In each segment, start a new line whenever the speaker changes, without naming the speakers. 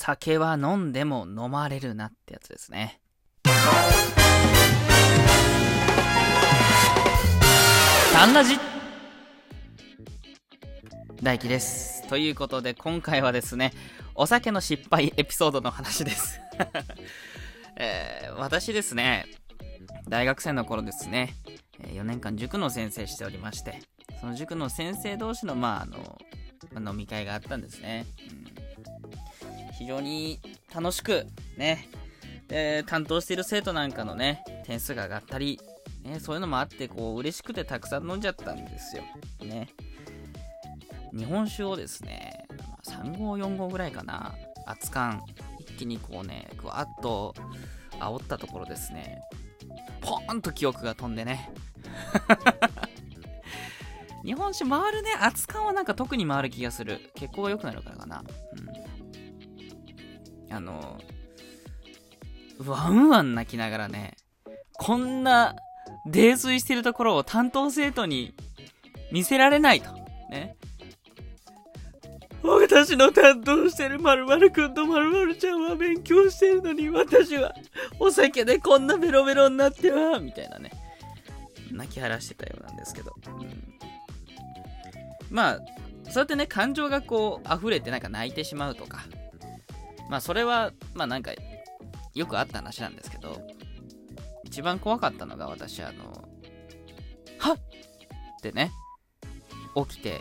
酒は飲んでも飲まれるなってやつですね。タンラジ大輝です。ということで、今回はですね、お酒の失敗エピソードの話です。えー私ですね、大学生の頃ですね、4年間塾の先生しておりまして、その塾の先生同士の、まあ、あの、飲み会があったんですね。うん非常に楽しく、ね、えー担当している生徒なんかのね、点数が上がったり、ね、そういうのもあって、こう、嬉しくてたくさん飲んじゃったんですよ。ね。日本酒をですね、3号、4号ぐらいかな、熱燗、一気にこうね、ぐわっと煽ったところですね、ポーンと記憶が飛んでね。日本酒回るね、熱燗はなんか特に回る気がする。血行が良くなるからかな。うん。あの、ワンワン泣きながらね、こんな泥酔してるところを担当生徒に見せられないと。ね。私の担当してる〇〇くんと〇〇ちゃんは勉強してるのに私はお酒でこんなベロベロになっては、みたいなね。泣き晴らしてたようなんですけど。うん、まあ、そうやってね、感情がこう溢れてなんか泣いてしまうとか。まあそれは、まあなんか、よくあった話なんですけど、一番怖かったのが私、あの、はっってね、起きて、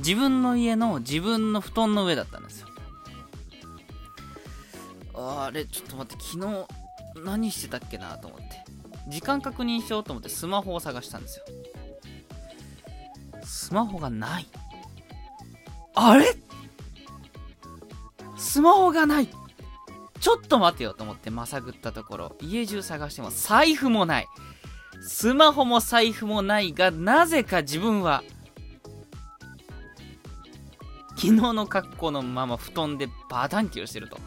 自分の家の自分の布団の上だったんですよ。あれ、ちょっと待って、昨日何してたっけなと思って。時間確認しようと思ってスマホを探したんですよ。スマホがない。あれ？スマホがないちょっと待てよと思ってまさぐったところ、家中探しても財布もない。スマホも財布もないが、なぜか自分は、昨日の格好のまま布団でバタンキをしてると。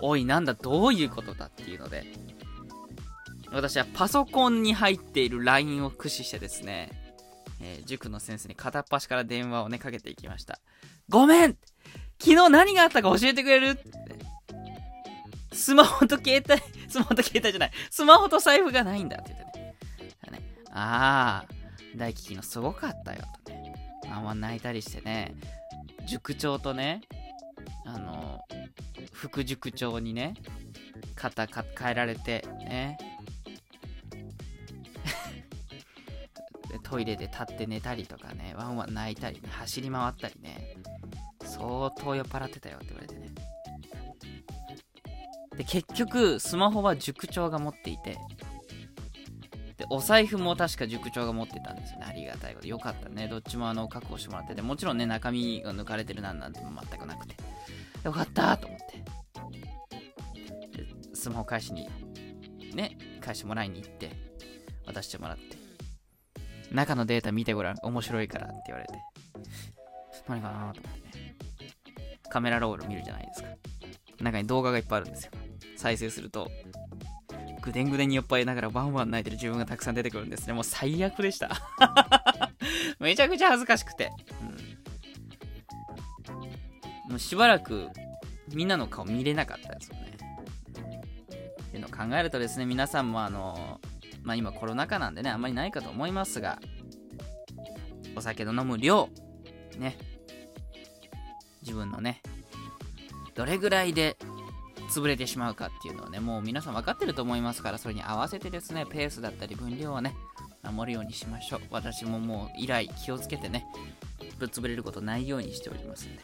おい、なんだ、どういうことだっていうので、私はパソコンに入っている LINE を駆使してですね、えー塾の先生に片っ端から電話をね、かけていきました。ごめん昨日何があったか教えてくれる？スマホと携帯、スマホと携帯じゃない、スマホと財布がないんだって言ってね。ねああ、大輝のすごかったよとね。あんま泣いたりしてね、塾長とね、あの、副塾長にね、肩か変えられて、ね。トイレで立って寝たりとかね、ワンワン泣いたりね、走り回ったりね、相当酔っ払ってたよって言われてね。で、結局、スマホは塾長が持っていて、で、お財布も確か塾長が持ってたんですよね。ありがたいこと。よかったね。どっちもあの、確保してもらってて、もちろんね、中身が抜かれてるなんなんても全くなくて。よかったと思って。で、スマホ返しに、ね、返してもらいに行って、渡してもらって。中のデータ見てごらん。面白いからって言われて。何かなと思って。カメラロール見るじゃないですか。中に動画がいっぱいあるんですよ。再生すると、ぐでんぐでんに酔っ払いながらワンワン泣いてる自分がたくさん出てくるんですね。もう最悪でした。めちゃくちゃ恥ずかしくて。うん、もうしばらくみんなの顔見れなかったですよね。っていうのを考えるとですね、皆さんもあの、まあ今コロナ禍なんでね、あんまりないかと思いますが、お酒の飲む量、ね、自分のね、どれぐらいで潰れてしまうかっていうのをね、もう皆さん分かってると思いますから、それに合わせてですね、ペースだったり分量をね、守るようにしましょう。私ももう以来気をつけてね、ぶっ潰れることないようにしておりますんで。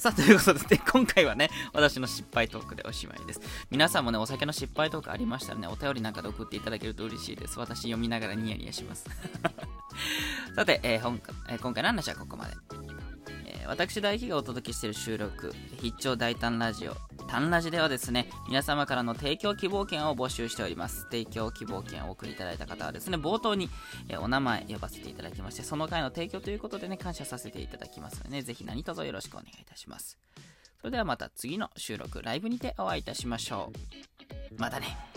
さあ、ということで、今回はね、私の失敗トークでおしまいです。皆さんもね、お酒の失敗トークありましたらね、お便りなんかで送っていただけると嬉しいです。私読みながらニヤニヤします。さて、えー本えー今回の話はここまで。私大輝がお届けしている収録「必聴大胆ラジオ」「単ラジ」ではですね皆様からの提供希望券を募集しております。提供希望券をお送りいただいた方はですね冒頭に、えお名前呼ばせていただきましてその回の提供ということでね感謝させていただきますのでねぜひ何卒よろしくお願いいたします。それではまた次の収録ライブにてお会いいたしましょう。またね。